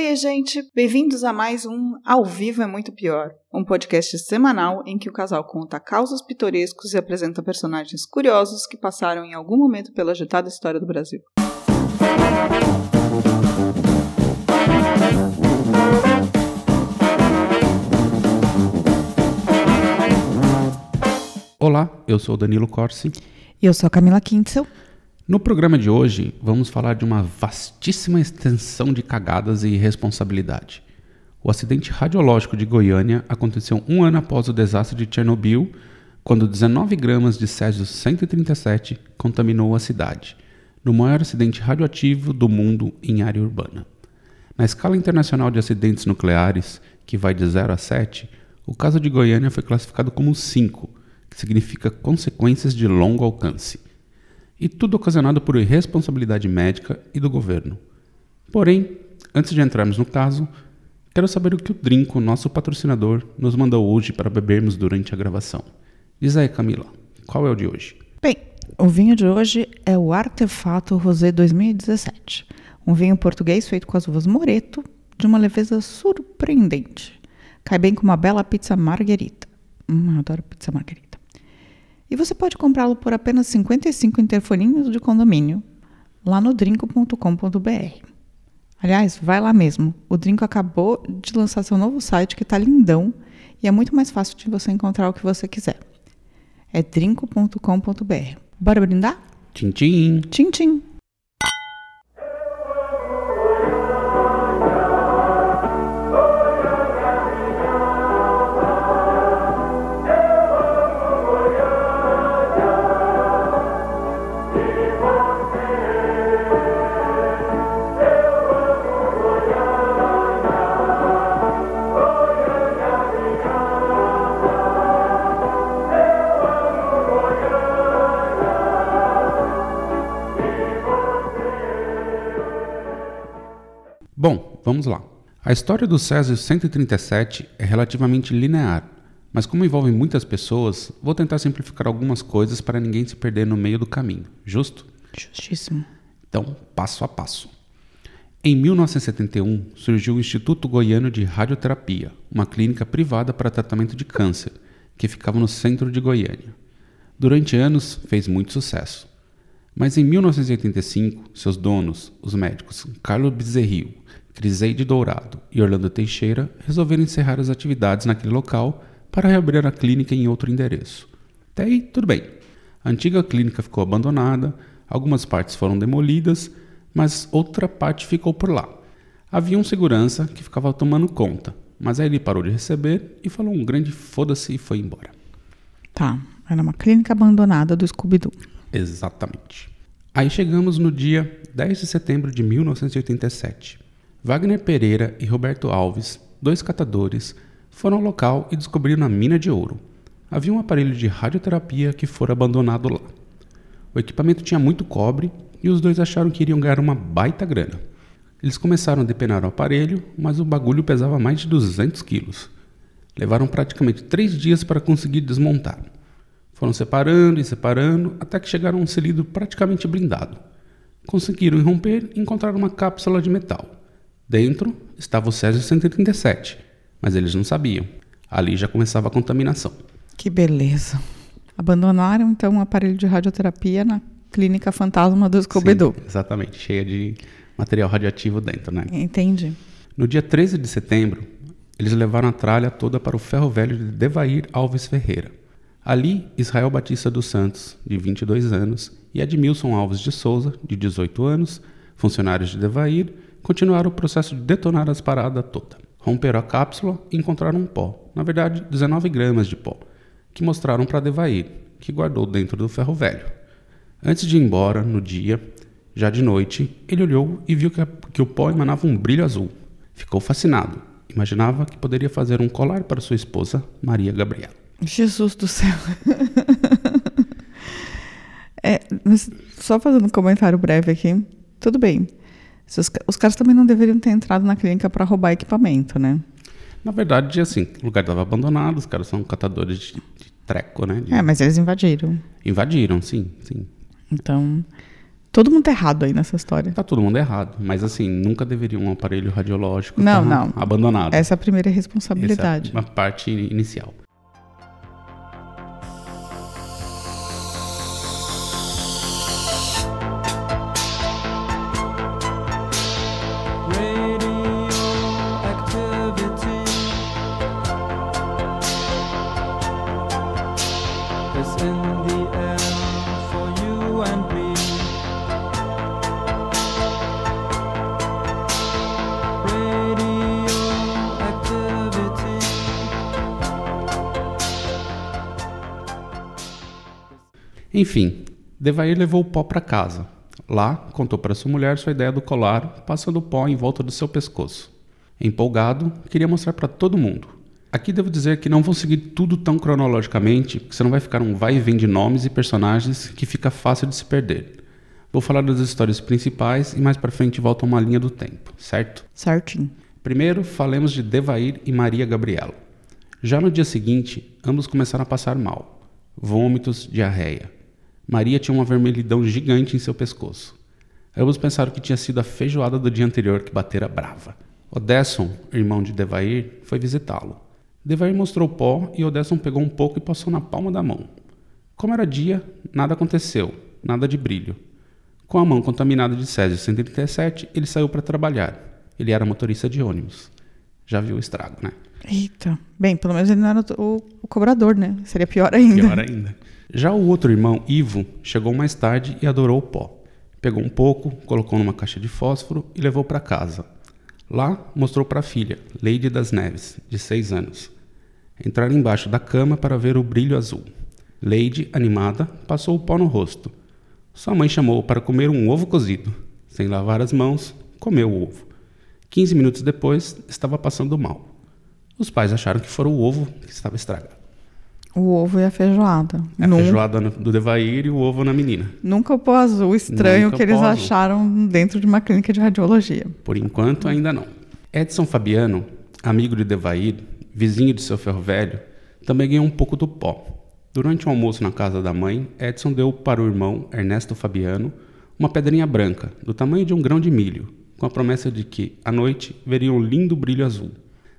Oi, gente! Bem-vindos a mais um Ao Vivo é Muito Pior, um podcast semanal em que o casal conta causos pitorescos e apresenta personagens curiosos que passaram em algum momento pela agitada história do Brasil. Olá, eu sou Danilo Corsi. E eu sou a Camila Kintzel. No programa de hoje, vamos falar de uma vastíssima extensão de cagadas e irresponsabilidade. O acidente radiológico de Goiânia aconteceu um ano após o desastre de Chernobyl, quando 19 gramas de Césio 137 contaminou a cidade, no maior acidente radioativo do mundo em área urbana. Na escala internacional de acidentes nucleares, que vai de 0 a 7, o caso de Goiânia foi classificado como 5, que significa consequências de longo alcance e tudo ocasionado por irresponsabilidade médica e do governo. Porém, antes de entrarmos no caso, quero saber o que o Drinco, nosso patrocinador, nos mandou hoje para bebermos durante a gravação. Diz aí, Camila, qual é o de hoje? Bem, o vinho de hoje é o Artefato Rosé 2017, um vinho português feito com as uvas Moreto, de uma leveza surpreendente. Cai bem com uma bela pizza marguerita. Hum, adoro pizza marguerita. E você pode comprá-lo por apenas 55 interfoninhos de condomínio lá no drinco.com.br. Aliás, vai lá mesmo. O Drinco acabou de lançar seu novo site que está lindão e é muito mais fácil de você encontrar o que você quiser. É drinco.com.br. Bora brindar? Tchim, tchim. Tchim, tchim. Vamos lá. A história do Césio 137 é relativamente linear, mas como envolve muitas pessoas, vou tentar simplificar algumas coisas para ninguém se perder no meio do caminho. Justo? Justíssimo. Então, passo a passo. Em 1971, surgiu o Instituto Goiano de Radioterapia, uma clínica privada para tratamento de câncer, que ficava no centro de Goiânia. Durante anos, fez muito sucesso. Mas em 1985, seus donos, os médicos Carlos Bezerril, Criseide Dourado e Orlando Teixeira, resolveram encerrar as atividades naquele local para reabrir a clínica em outro endereço. Até aí, tudo bem. A antiga clínica ficou abandonada, algumas partes foram demolidas, mas outra parte ficou por lá. Havia um segurança que ficava tomando conta, mas aí ele parou de receber e falou um grande foda-se e foi embora. Tá, era uma clínica abandonada do Scooby-Doo. Exatamente. Aí chegamos no dia 10 de setembro de 1987. Wagner Pereira e Roberto Alves, dois catadores, foram ao local e descobriram a mina de ouro. Havia um aparelho de radioterapia que fora abandonado lá. O equipamento tinha muito cobre e os dois acharam que iriam ganhar uma baita grana. Eles começaram a depenar o aparelho, mas o bagulho pesava mais de 200 quilos. Levaram praticamente três dias para conseguir desmontar. Foram separando e separando até que chegaram a um cilindro praticamente blindado. Conseguiram romper e encontraram uma cápsula de metal. Dentro estava o Césio 137, mas eles não sabiam. Ali já começava a contaminação. Que beleza. Abandonaram então um aparelho de radioterapia na clínica fantasma do. Sim, exatamente, cheia de material radioativo dentro, né? Entendi. No dia 13 de setembro, eles levaram a tralha toda para o ferro velho de Devair Alves Ferreira. Ali, Israel Batista dos Santos, de 22 anos, e Edmilson Alves de Souza, de 18 anos, funcionários de Devair, continuaram o processo de detonar as paradas toda. Romperam a cápsula e encontraram um pó, na verdade 19 gramas de pó, que mostraram para Devair, que guardou dentro do ferro velho. Antes de ir embora, no dia, já de noite, ele olhou e viu que, a, que o pó emanava um brilho azul. Ficou fascinado. Imaginava que poderia fazer um colar para sua esposa, Maria Gabriela. Jesus do céu. é, só fazendo um comentário breve aqui. Tudo bem. Os, os caras também não deveriam ter entrado na clínica para roubar equipamento, né? Na verdade, assim, o lugar estava abandonado, os caras são catadores de, de treco, né? De... É, mas eles invadiram. Invadiram, sim, sim. Então, Todo mundo tá errado aí nessa história. Tá todo mundo errado, mas assim, nunca deveria um aparelho radiológico Não, estar não. abandonado. Essa é a primeira Essa responsabilidade. é uma parte inicial. Enfim, Devair levou o pó para casa. Lá, contou para sua mulher sua ideia do colar, passando o pó em volta do seu pescoço. Empolgado, queria mostrar para todo mundo. Aqui devo dizer que não vou seguir tudo tão cronologicamente, porque senão vai ficar um vai e vem de nomes e personagens que fica fácil de se perder. Vou falar das histórias principais e mais para frente volta uma linha do tempo, certo? Certinho. Primeiro, falemos de Devair e Maria Gabriela. Já no dia seguinte, ambos começaram a passar mal. Vômitos, diarreia. Maria tinha uma vermelhidão gigante em seu pescoço. Ambos pensaram que tinha sido a feijoada do dia anterior que batera brava. Odesson, irmão de Devair, foi visitá-lo. Devair mostrou o pó e Odesson pegou um pouco e passou na palma da mão. Como era dia, nada aconteceu, nada de brilho. Com a mão contaminada de Césio 137, ele saiu para trabalhar. Ele era motorista de ônibus. Já viu o estrago, né? Eita. Bem, pelo menos ele não era o, o cobrador, né? Seria pior ainda. Pior ainda. Já o outro irmão, Ivo, chegou mais tarde e adorou o pó. Pegou um pouco, colocou numa caixa de fósforo e levou para casa. Lá, mostrou para a filha, Lady das Neves, de seis anos. Entraram embaixo da cama para ver o brilho azul. Lady, animada, passou o pó no rosto. Sua mãe chamou para comer um ovo cozido. Sem lavar as mãos, comeu o ovo. 15 minutos depois, estava passando mal. Os pais acharam que fora o ovo que estava estragado. O ovo e a feijoada. A Nun- feijoada do Devair e o ovo na menina. Nunca o pó azul estranho Nunca que eles azul. acharam dentro de uma clínica de radiologia. Por enquanto, ainda não. Edson Fabiano, amigo de Devair, vizinho de seu ferro velho, também ganhou um pouco do pó. Durante o almoço na casa da mãe, Edson deu para o irmão, Ernesto Fabiano, uma pedrinha branca, do tamanho de um grão de milho, com a promessa de que, à noite, veria um lindo brilho azul.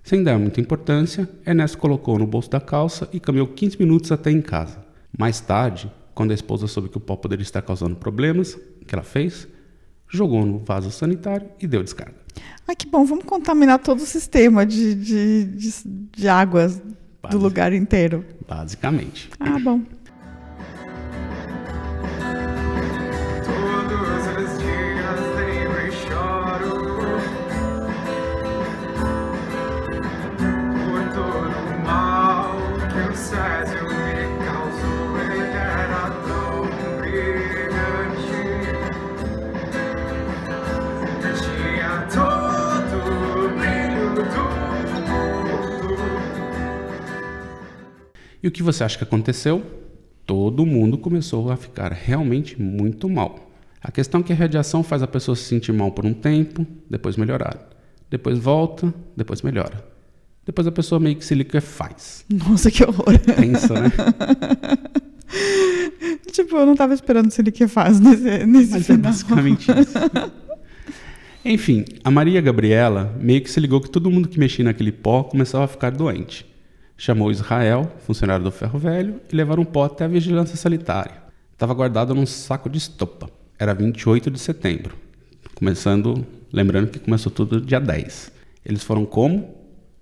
Sem dar muita importância, Ernesto colocou no bolso da calça e caminhou 15 minutos até em casa. Mais tarde, quando a esposa soube que o pó poderia estar causando problemas, o que ela fez? Jogou no vaso sanitário e deu descarga. Ah, que bom, vamos contaminar todo o sistema de, de, de, de águas do lugar inteiro. Basicamente. Ah, bom. E o que você acha que aconteceu? Todo mundo começou a ficar realmente muito mal. A questão é que a radiação faz a pessoa se sentir mal por um tempo, depois melhorar. Depois volta, depois melhora. Depois a pessoa meio que se liquefaz. Nossa, que horror. Pensa, né? tipo, eu não tava esperando se ele que faz nesse, nesse Mas é final. basicamente isso. Enfim, a Maria Gabriela meio que se ligou que todo mundo que mexia naquele pó começava a ficar doente. Chamou Israel, funcionário do ferro velho, e levaram o pó até a vigilância sanitária. Estava guardado num saco de estopa. Era 28 de setembro. Começando, lembrando que começou tudo dia 10. Eles foram como?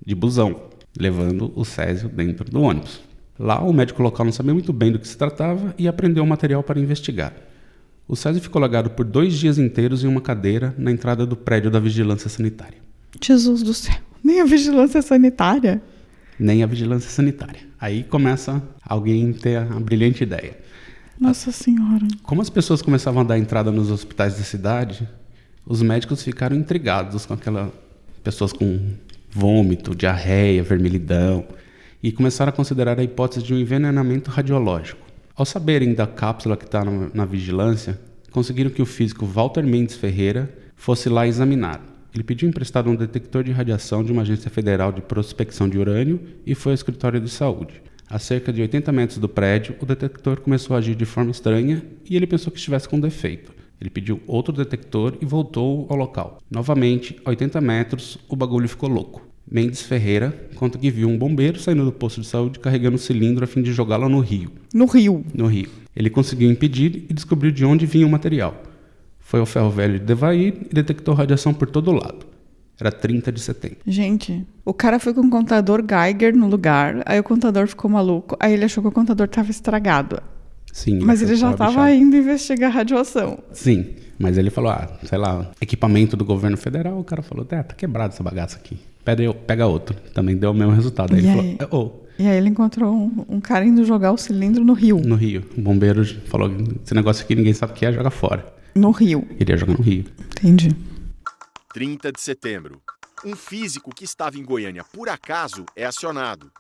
De busão, levando o Césio dentro do ônibus. Lá, o médico local não sabia muito bem do que se tratava e aprendeu o material para investigar. O Césio ficou largado por dois dias inteiros em uma cadeira na entrada do prédio da vigilância sanitária. Jesus do céu. Nem a vigilância sanitária. Nem a vigilância sanitária. Aí começa alguém ter a brilhante ideia. Nossa senhora. Como as pessoas começavam a dar entrada nos hospitais da cidade, os médicos ficaram intrigados com aquelas pessoas com vômito, diarreia, vermelhidão e começaram a considerar a hipótese de um envenenamento radiológico. Ao saberem da cápsula que está na, na vigilância, conseguiram que o físico Walter Mendes Ferreira fosse lá examinar. Ele pediu emprestado um detector de radiação de uma agência federal de prospecção de urânio e foi ao escritório de saúde. A cerca de 80 metros do prédio, o detector começou a agir de forma estranha e ele pensou que estivesse com defeito. Ele pediu outro detector e voltou ao local. Novamente, a 80 metros, o bagulho ficou louco. Mendes Ferreira conta que viu um bombeiro saindo do posto de saúde carregando um cilindro a fim de jogá-lo no rio. No Rio. No rio. Ele conseguiu impedir e descobriu de onde vinha o material. Foi ao ferro velho de Devair e detectou radiação por todo lado. Era 30 de setembro. Gente, o cara foi com um contador Geiger no lugar, aí o contador ficou maluco, aí ele achou que o contador tava estragado. Sim. Mas ele já só tava bichado. indo investigar a radiação. Sim, mas ele falou, ah, sei lá, equipamento do governo federal. O cara falou, é, tá quebrado essa bagaça aqui. Pega, pega outro. Também deu o mesmo resultado. Aí E ele aí? falou, oh, E aí ele encontrou um, um cara indo jogar o cilindro no rio. no rio. O bombeiro falou, esse negócio aqui ninguém sabe o que é, joga fora. No rio. Ele ia jogar no rio. Entendi. 30 de setembro. Um físico que estava em Goiânia por acaso é acionado.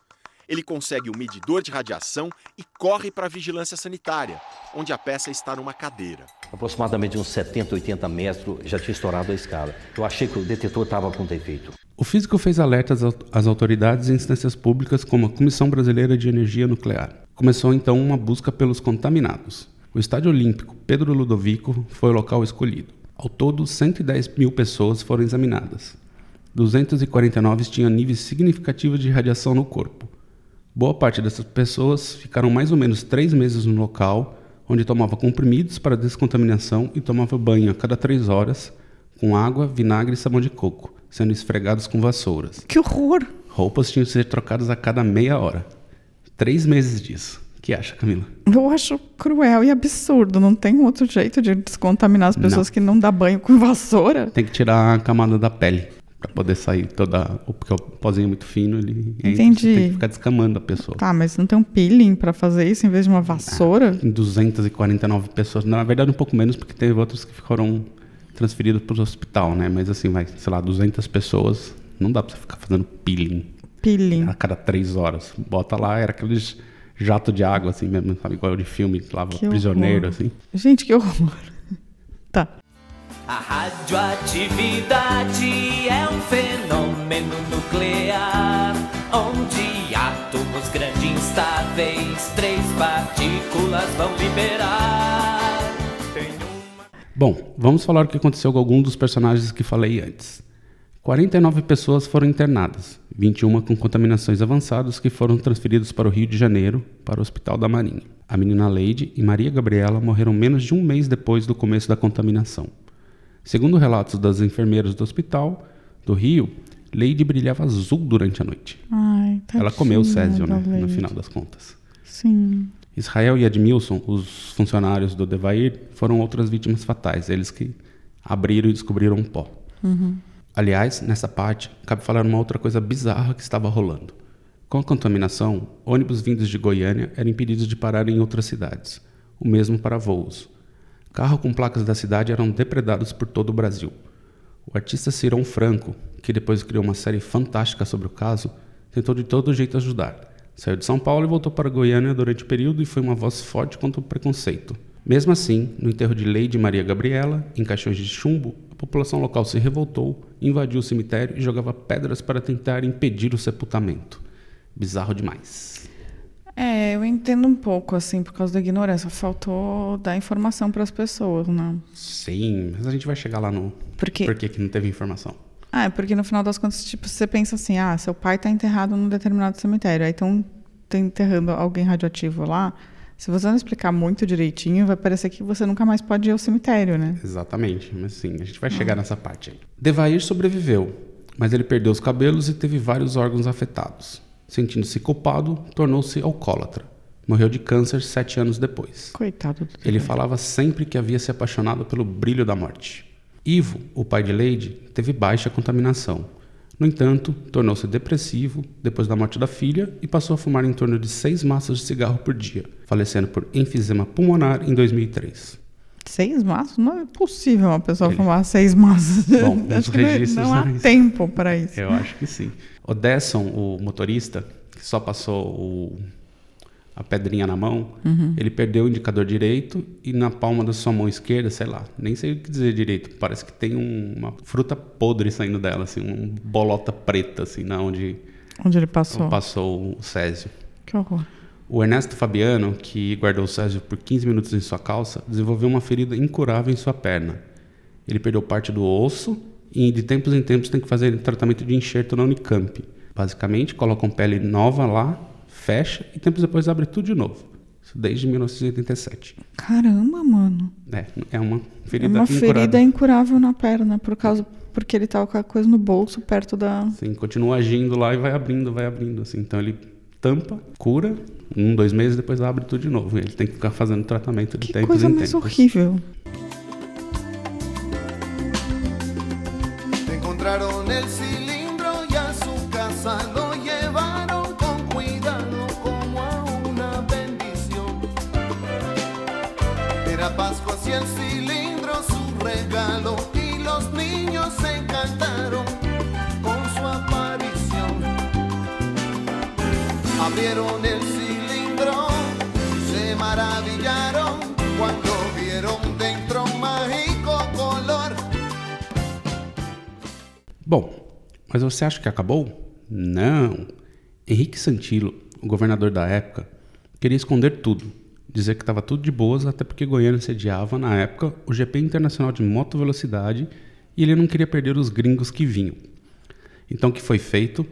Ele consegue um medidor de radiação e corre para a vigilância sanitária, onde a peça está numa cadeira. Aproximadamente uns 70, 80 metros já tinha estourado a escala. Eu achei que o detetor estava com defeito. O físico fez alertas às- às autoridades e instâncias públicas como a Comissão Brasileira de Energia Nuclear. Começou então uma busca pelos contaminados. O Estádio Olímpico Pedro Ludovico foi o local escolhido. Ao todo, 110 mil pessoas foram examinadas. 249 tinham níveis significativos de radiação no corpo. Boa parte dessas pessoas ficaram mais ou menos três meses no local, onde tomava comprimidos para descontaminação e tomava banho a cada três horas com água, vinagre e sabão de coco, sendo esfregados com vassouras. Que horror! Roupas tinham que ser trocadas a cada meia hora. Três meses disso. O que acha, Camila? Eu acho cruel e absurdo. Não tem outro jeito de descontaminar as pessoas Não. que não dá banho com vassoura. Tem que tirar a camada da pele para poder sair toda. Porque o pozinho é muito fino, ele entra, Entendi. você tem que ficar descamando a pessoa. Tá, mas não tem um peeling pra fazer isso em vez de uma vassoura? Em 249 pessoas. Na verdade, um pouco menos, porque teve outros que foram transferidos para o hospital, né? Mas assim, vai, sei lá, 200 pessoas. Não dá para você ficar fazendo peeling Peeling. a cada três horas. Bota lá, era aqueles jato de água, assim mesmo, sabe? Igual de filme, que lava Que prisioneiro, horror. assim. Gente, que horror. Tá. A radioatividade é um fenômeno nuclear onde átomos grandes instáveis três partículas vão liberar. Tem uma Bom, vamos falar o que aconteceu com algum dos personagens que falei antes. 49 pessoas foram internadas, 21 com contaminações avançadas que foram transferidas para o Rio de Janeiro, para o Hospital da Marinha. A menina Leide e Maria Gabriela morreram menos de um mês depois do começo da contaminação. Segundo relatos das enfermeiras do hospital do Rio, Leide brilhava azul durante a noite. Ai, Ela comeu o tadinha césio, né, no final das contas. Sim. Israel e Edmilson, os funcionários do Devair, foram outras vítimas fatais, eles que abriram e descobriram um pó. Aliás, nessa parte, cabe falar uma outra coisa bizarra que estava rolando. Com a contaminação, ônibus vindos de Goiânia eram impedidos de parar em outras cidades, o mesmo para voos. Carros com placas da cidade eram depredados por todo o Brasil. O artista Cirão Franco, que depois criou uma série fantástica sobre o caso, tentou de todo jeito ajudar. Saiu de São Paulo e voltou para Goiânia durante o período e foi uma voz forte contra o preconceito. Mesmo assim, no enterro de Leide Maria Gabriela, em caixões de chumbo, a população local se revoltou, invadiu o cemitério e jogava pedras para tentar impedir o sepultamento. Bizarro demais. É, eu entendo um pouco, assim, por causa da ignorância. Faltou dar informação para as pessoas, né? Sim, mas a gente vai chegar lá no Porque- por que que não teve informação. Ah, é porque no final das contas, tipo, você pensa assim, ah, seu pai tá enterrado num determinado cemitério, aí estão enterrando alguém radioativo lá. Se você não explicar muito direitinho, vai parecer que você nunca mais pode ir ao cemitério, né? Exatamente, mas sim, a gente vai chegar nessa parte aí. Devair sobreviveu, mas ele perdeu os cabelos e teve vários órgãos afetados. Sentindo-se culpado, tornou-se alcoólatra. Morreu de câncer sete anos depois. Coitado do Ele falava sempre que havia se apaixonado pelo brilho da morte. Ivo, o pai de Lady, teve baixa contaminação. No entanto, tornou-se depressivo depois da morte da filha e passou a fumar em torno de seis maços de cigarro por dia, falecendo por enfisema pulmonar em 2003. Seis maços? Não é possível uma pessoa Ele- fumar seis maços. Bom, Acho que não- registros não há isso. tempo para isso. Eu acho que sim. O Desson, o motorista, que só passou o- a pedrinha na mão, ele perdeu o indicador direito e na palma da sua mão esquerda, sei lá, nem sei o que dizer direito, parece que tem um- uma fruta podre saindo dela, assim, uma bolota preta, assim, na onde Onde ele passou? passou o Césio. Que horror. O Ernesto Fabiano, que guardou o Césio por 15 minutos em sua calça, desenvolveu uma ferida incurável em sua perna. Ele perdeu parte do osso e de tempos em tempos tem que fazer tratamento de enxerto na Unicamp. Basicamente, colocam pele nova lá, fecha e tempos depois abre tudo de novo. Isso desde 1987. Caramba, mano. É, é uma É ferida uma incurável. ferida incurável na perna, por causa porque ele tava com a coisa no bolso perto da. Assim, continua agindo lá e vai abrindo, vai abrindo. Assim. Então ele tampa, cura, um, dois meses, depois abre tudo de novo. E ele tem que ficar fazendo tratamento de Que tempos coisa em mais tempos. horrível. El cilindro Abrieron el cilindro se maravillaron cuando vieron dentro un mágico color. Bom, mas você acha que acabou? Não. Henrique Santilo, o governador da época, queria esconder tudo. Dizer que estava tudo de boas, até porque Goiânia sediava, na época, o GP Internacional de Moto Velocidade e ele não queria perder os gringos que vinham. Então, o que foi feito?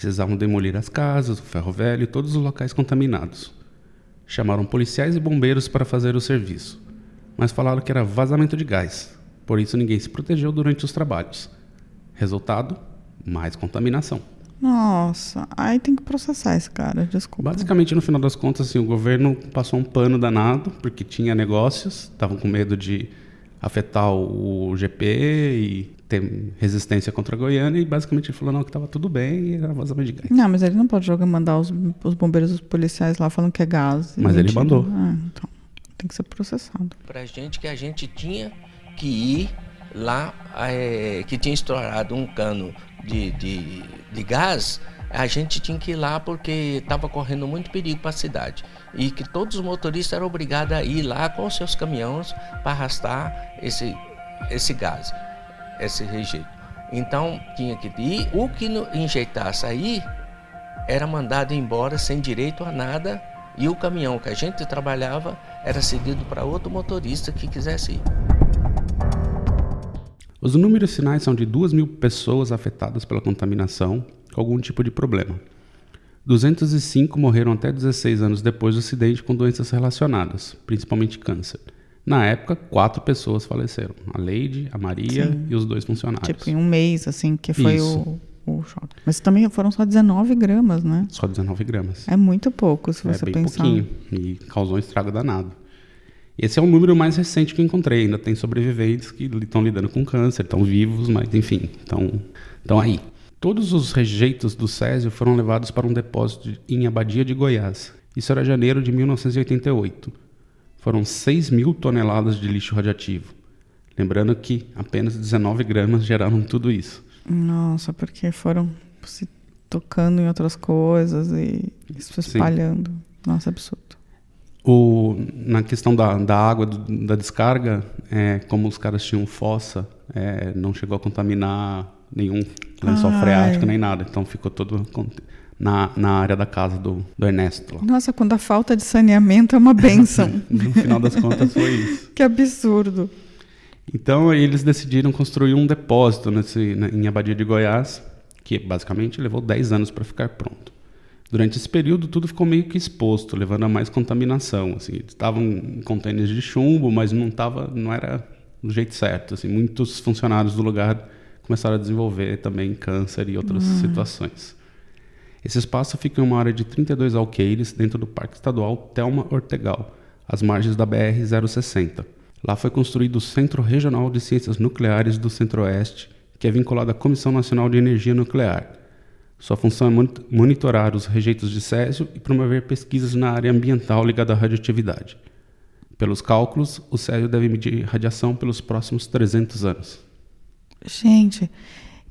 Precisavam demolir as casas, o ferro velho e todos os locais contaminados. Chamaram policiais e bombeiros para fazer o serviço, mas falaram que era vazamento de gás, por isso ninguém se protegeu durante os trabalhos. Resultado: mais contaminação. Nossa, aí tem que processar esse cara, desculpa. Basicamente, no final das contas, assim, o governo passou um pano danado, porque tinha negócios, estavam com medo de afetar o GP e ter resistência contra a Goiânia, e basicamente ele falou não, que estava tudo bem e era vazamento de gás. Não, mas ele não pode jogar, mandar os, os bombeiros os policiais lá falando que é gás. Mas ele mentira. mandou. Ah, então, tem que ser processado. pra gente que a gente tinha que ir lá, eh, que tinha estourado um cano de, de, de gás, a gente tinha que ir lá porque estava correndo muito perigo para a cidade. E que todos os motoristas eram obrigados a ir lá com seus caminhões para arrastar esse, esse gás, esse rejeito. Então tinha que ir. O que não enjeitasse aí era mandado embora sem direito a nada e o caminhão que a gente trabalhava era cedido para outro motorista que quisesse ir. Os números finais são de 2 mil pessoas afetadas pela contaminação algum tipo de problema. 205 morreram até 16 anos depois do acidente com doenças relacionadas, principalmente câncer. Na época, quatro pessoas faleceram: a Leide, a Maria Sim. e os dois funcionários. Tipo, em um mês, assim, que foi Isso. o, o choque. Mas também foram só 19 gramas, né? Só 19 gramas. É muito pouco, se É você bem pensar. pouquinho e causou um estrago danado. Esse é o número mais recente que encontrei. Ainda tem sobreviventes que estão lidando com câncer, estão vivos, mas enfim, estão aí. Todos os rejeitos do Césio foram levados para um depósito de- em Abadia de Goiás. Isso era janeiro de 1988. Foram 6 mil toneladas de lixo radioativo. Lembrando que apenas 19 gramas geraram tudo isso. Nossa, porque foram se tocando em outras coisas e se espalhando. Nossa, absurdo. O, na questão da, da água do- da descarga, é, como os caras tinham fossa, é, não chegou a contaminar nenhum lençol Ai. freático nem nada. Então ficou todo na, na área da casa do, do Ernesto. Lá. Nossa, quando a falta de saneamento é uma benção. No final das contas foi isso. que absurdo. Então eles decidiram construir um depósito nesse, na- em Abadia de Goiás, que basicamente levou 10 anos para ficar pronto. Durante esse período, tudo ficou meio que exposto, levando a mais contaminação. Assim, estavam em contêineres de chumbo, mas não tava, não era do jeito certo. Assim, muitos funcionários do lugar começaram a desenvolver também câncer e outras situações. Esse espaço fica em uma área de 32 alqueires dentro do Parque Estadual Telma Ortegal, às margens da BR-060. Lá foi construído o Centro Regional de Ciências Nucleares do Centro-Oeste, que é vinculado à Comissão Nacional de Energia Nuclear. Sua função é moni- monitorar os rejeitos de césio e promover pesquisas na área ambiental ligada à radioatividade. Pelos cálculos, o césio deve medir radiação pelos próximos 300 anos. Gente,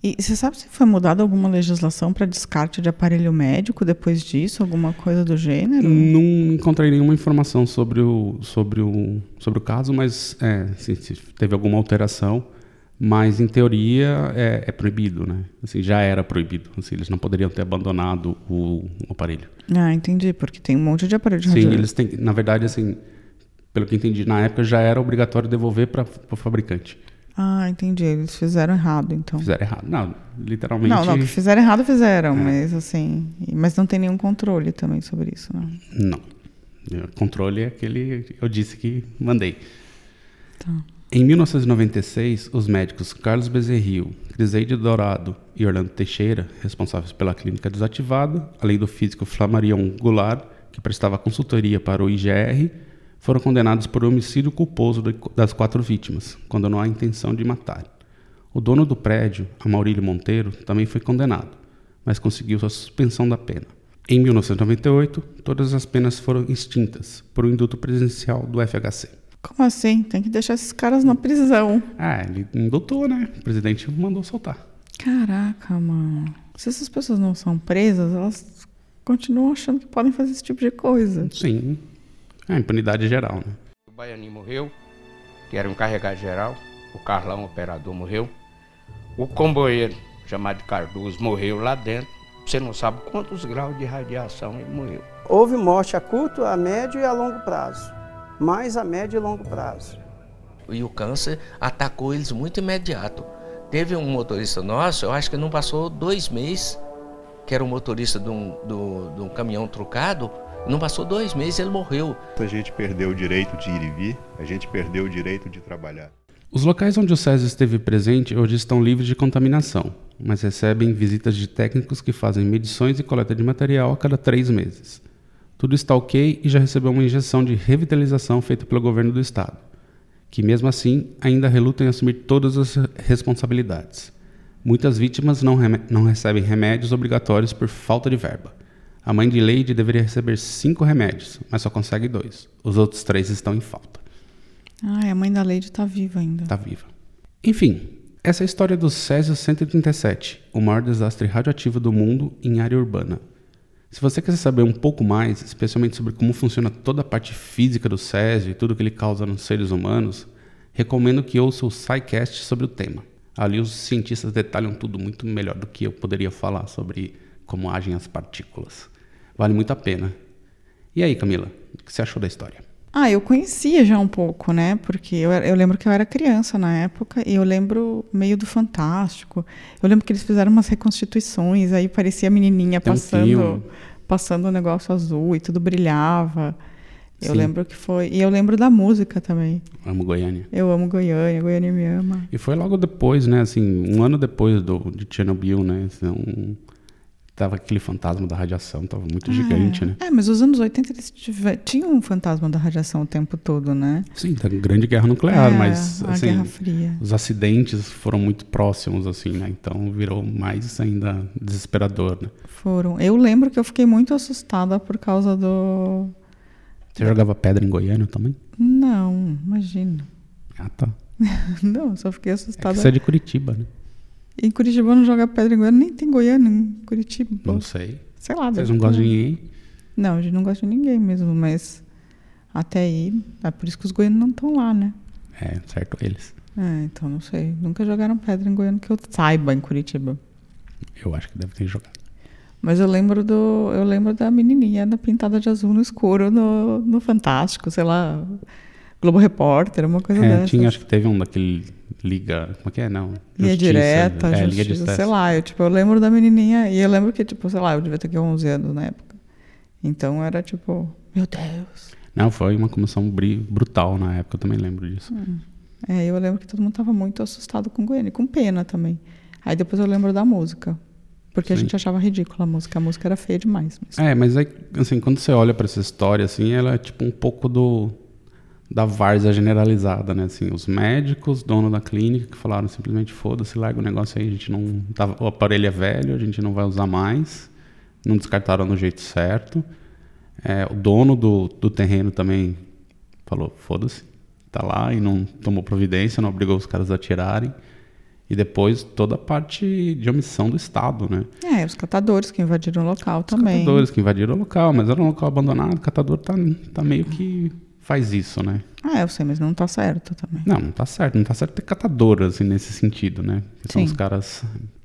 e você sabe se foi mudada alguma legislação para descarte de aparelho médico depois disso? Alguma coisa do gênero? Não encontrei nenhuma informação sobre o, sobre o, sobre o caso, mas é, se, se teve alguma alteração. Mas, em teoria, é, é proibido, né? Assim, já era proibido. Assim, eles não poderiam ter abandonado o, o aparelho. Ah, entendi, porque tem um monte de aparelho de Sim, eles têm... Na verdade, assim, pelo que entendi, na época já era obrigatório devolver para o fabricante. Ah, entendi. Eles fizeram errado, então. Fizeram errado. Não, literalmente... Não, não, que fizeram errado, fizeram, É. mas assim. Mas não tem nenhum controle também sobre isso, não. Não. O controle é aquele que eu disse que mandei. Tá. Em 1996, os médicos Carlos Bezerril, Criseide Dourado e Orlando Teixeira, responsáveis pela clínica desativada, além do físico Flamarion Goulart, que prestava consultoria para o IGR, foram condenados por homicídio culposo das quatro vítimas, quando não há intenção de matar. O dono do prédio, Amaurílio Monteiro, também foi condenado, mas conseguiu a suspensão da pena. Em 1998, todas as penas foram extintas por um induto presidencial do FHC. Como assim? Tem que deixar esses caras na prisão. Ah, ele indutou, né? O presidente mandou soltar. Caraca, mano. Se essas pessoas não são presas, elas continuam achando que podem fazer esse tipo de coisa. Sim. É, impunidade geral, né? O Baianinho morreu, que era um carregado geral. O Carlão, operador, morreu. O comboeiro, chamado Cardoso, morreu lá dentro. Você não sabe quantos graus de radiação ele morreu. Houve morte a curto, a médio e a longo prazo. Mais a médio e longo prazo. E o câncer atacou eles muito imediato. Teve um motorista nosso, eu acho que não passou dois meses, que era um motorista de um, do- de um caminhão trucado, não passou dois meses ele morreu. A gente perdeu o direito de ir e vir, a gente perdeu o direito de trabalhar. Os locais onde o SESI esteve presente hoje estão livres de contaminação, mas recebem visitas de técnicos que fazem medições e coleta de material a cada três meses. Tudo está ok e já recebeu uma injeção de revitalização feita pelo governo do estado, que mesmo assim ainda reluta em assumir todas as responsabilidades. Muitas vítimas não, não recebem remédios obrigatórios por falta de verba. A mãe de Leide deveria receber cinco remédios, mas só consegue dois. Os outros três estão em falta. Ai, a mãe da Lady tá viva ainda. Tá viva. Enfim, essa é a história do Césio 137, o maior desastre radioativo do mundo em área urbana. Se você quer saber um pouco mais, especialmente sobre como funciona toda a parte física do Césio e tudo que ele causa nos seres humanos, recomendo que ouça o SciCast sobre o tema. Ali os cientistas detalham tudo muito melhor do que eu poderia falar sobre como agem as partículas. Vale muito a pena. E aí, Camila, o que você achou da história? Ah, eu conhecia já um pouco, né? Porque eu, eu lembro que eu era criança na época e eu lembro meio do Fantástico. Eu lembro que eles fizeram umas reconstituições, aí parecia a menininha Tem um passando, filme. passando um negócio azul e tudo brilhava. Eu Sim. lembro que foi. E eu lembro da música também. Amo Goiânia. Eu amo Goiânia, Goiânia me ama. E foi logo depois, né? Assim, um ano depois do, de Chernobyl, né? Então, tava aquele fantasma da radiação, tava muito gigante, é. né? É, mas os anos 80 eles tinham um fantasma da radiação o tempo todo, né? Sim, tá grande guerra nuclear, É, mas a assim, Guerra Fria. os acidentes foram muito próximos, assim, né? Então virou mais ainda desesperador, né? Foram. Eu lembro que eu fiquei muito assustada por causa do. Você jogava pedra em Goiânia também? Não, imagina. Ah, tá. Não, só fiquei É assustada. que você é de Curitiba, né? Em Curitiba não joga pedra em Goiânia, nem tem Goiânia em Curitiba. Não sei. Sei lá. Vocês não gostam de ninguém? Não, a gente não gosta de ninguém mesmo, mas até aí, é por isso que os goianos não estão lá, né? É, certo eles. É, então não sei. Nunca jogaram pedra em Goiânia que eu saiba em Curitiba. Eu acho que deve ter jogado. Mas eu lembro do. Eu lembro da menininha da pintada de azul no escuro no, no Fantástico, sei lá. Globo Repórter, uma coisa É, dessa. tinha, acho que teve um daquele Liga. Como é que é? Não. Justiça, direta, é, Liga de justiça, Justiça. sei lá. Eu, tipo, eu lembro da menininha e eu lembro que, tipo, sei lá, eu devia ter aqui 11 anos na época. Então era tipo, meu Deus. Não, foi uma comoção bri- brutal na época, eu também lembro disso. É, eu lembro que todo mundo tava muito assustado com e com pena também. Aí depois eu lembro da música. Porque a Sim. gente achava ridícula a música. A música era feia demais. mas- É, mas aí, assim, quando você olha pra essa história, assim, ela é tipo um pouco do da várzea generalizada, né? Assim, os médicos, dono da clínica, que falaram simplesmente foda-se, larga o negócio aí, a gente não. Tá, o aparelho é velho, a gente não vai usar mais. Não descartaram do jeito certo. É, o dono do, do terreno também falou, foda-se, tá lá e não tomou providência, não obrigou os caras a tirarem. E depois toda a parte de omissão do Estado, né? É, os catadores que invadiram o local também. catadores que invadiram o local, mas era um local abandonado, o catador tá, tá meio que faz isso, né? Ah, eu sei, mas não tá certo também. Não, não tá certo. Não tá certo ter catador, assim, nesse sentido, né? Que são Sim. os caras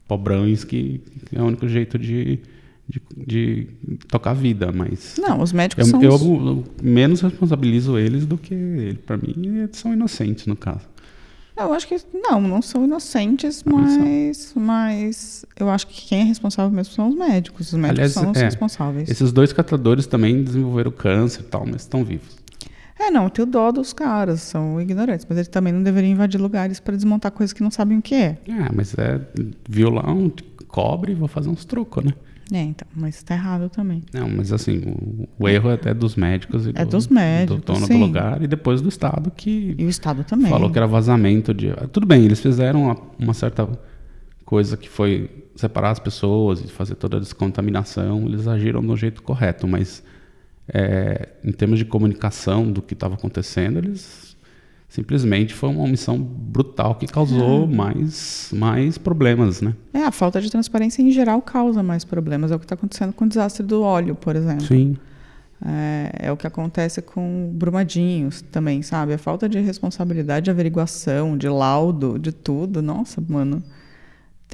pobrões que é o único jeito de, de, de tocar a vida, mas... Não, os médicos eu, são eu, os- eu menos responsabilizo eles do que ele. Pra mim, eles são inocentes, no caso. Eu acho que não, não são inocentes, mas, mas eu acho que quem é responsável mesmo são os médicos. Os médicos são os é, responsáveis. Esses dois catadores também desenvolveram câncer e tal, mas estão vivos. É, não, eu tenho dó dos caras, são ignorantes, mas eles também não deveriam invadir lugares para desmontar coisas que não sabem o que é. Ah, mas é violão, cobre, vou fazer uns trucos, né? É, então, mas tá errado também. Não, mas assim, o, o erro é até dos médicos e É do, dos médicos, do dono sim. do lugar e depois do Estado que E o Estado também. falou que era vazamento de. ah, Tudo bem, eles fizeram uma, uma certa coisa que foi separar as pessoas e fazer toda a descontaminação, eles agiram do jeito correto, mas é, em termos de comunicação do que estava acontecendo, eles simplesmente foi uma omissão brutal que causou Ah. mais, mais problemas, né? É, a falta de transparência em geral causa mais problemas. É o que está acontecendo com o desastre do óleo, por exemplo. Sim. É, é o que acontece com Brumadinhos também, sabe? A falta de responsabilidade, de averiguação, de laudo, de tudo. Nossa, mano.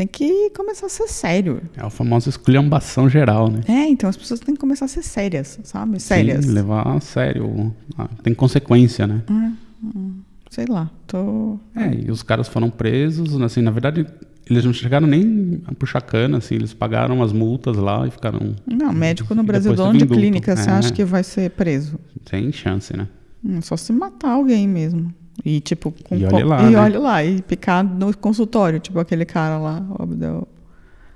Tem que começar a ser sério. É a famosa esculhambação geral, né? É, então as pessoas têm que começar a ser sérias, sabe? Sérias. Sim, levar a sério. Ah, Tem consequência, né? Hum, hum, sei lá, tô. É, e os caras foram presos, assim, na verdade, eles não chegaram nem a puxar cana, assim, eles pagaram as multas lá e ficaram... Não, médico no Brasil, dono de clínica, você É, acha que vai ser preso? Tem chance, né? Hum, só se matar alguém mesmo. E tipo, com E olhe lá, e né? olhe lá, e picar no consultório, tipo aquele cara lá, o Abdel.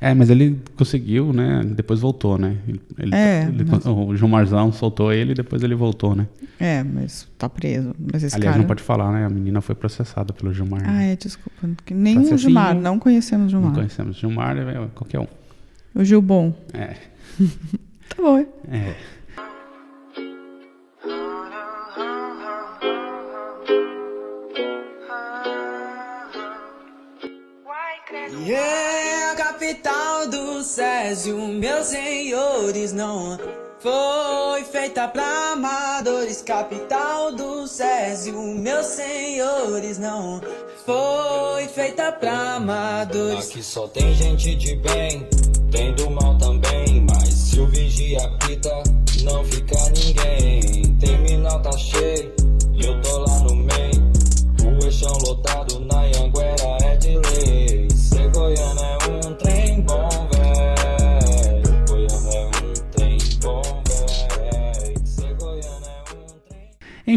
É, mas ele conseguiu, né? Depois voltou, né? Ele, É, ele- mas- O João Marzão soltou ele e depois ele voltou, né? É, mas tá preso. Mas esse Aliás, cara. não pode falar, né? A menina foi processada pelo Gilmar. Ah, é, desculpa. Nem o. Gilmar, não conhecemos o Gilmar. Não conhecemos. Gilmar é qualquer um. O Gil Bom. É. Tá bom, é. É. É a capital do Césio, meus senhores, não foi feita pra amadores. Capital do Césio, meus senhores, não foi feita pra amadores. Aqui só tem gente de bem, tem do mal também. Mas se o vigia apita, não fica ninguém. Terminal tá cheio, eu tô lá no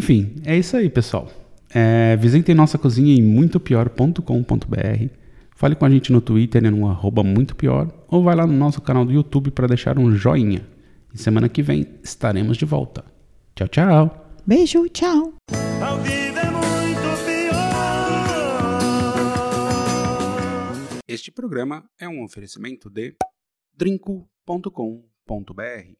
Enfim, é isso aí, pessoal. É, visitem nossa cozinha em muitopior.com.br. Fale com a gente no Twitter no arroba muito pior. Ou vai lá no nosso canal do YouTube para deixar um joinha. E semana que vem estaremos de volta. Tchau, tchau. Beijo, tchau. É. Este programa é um oferecimento de drinco.com.br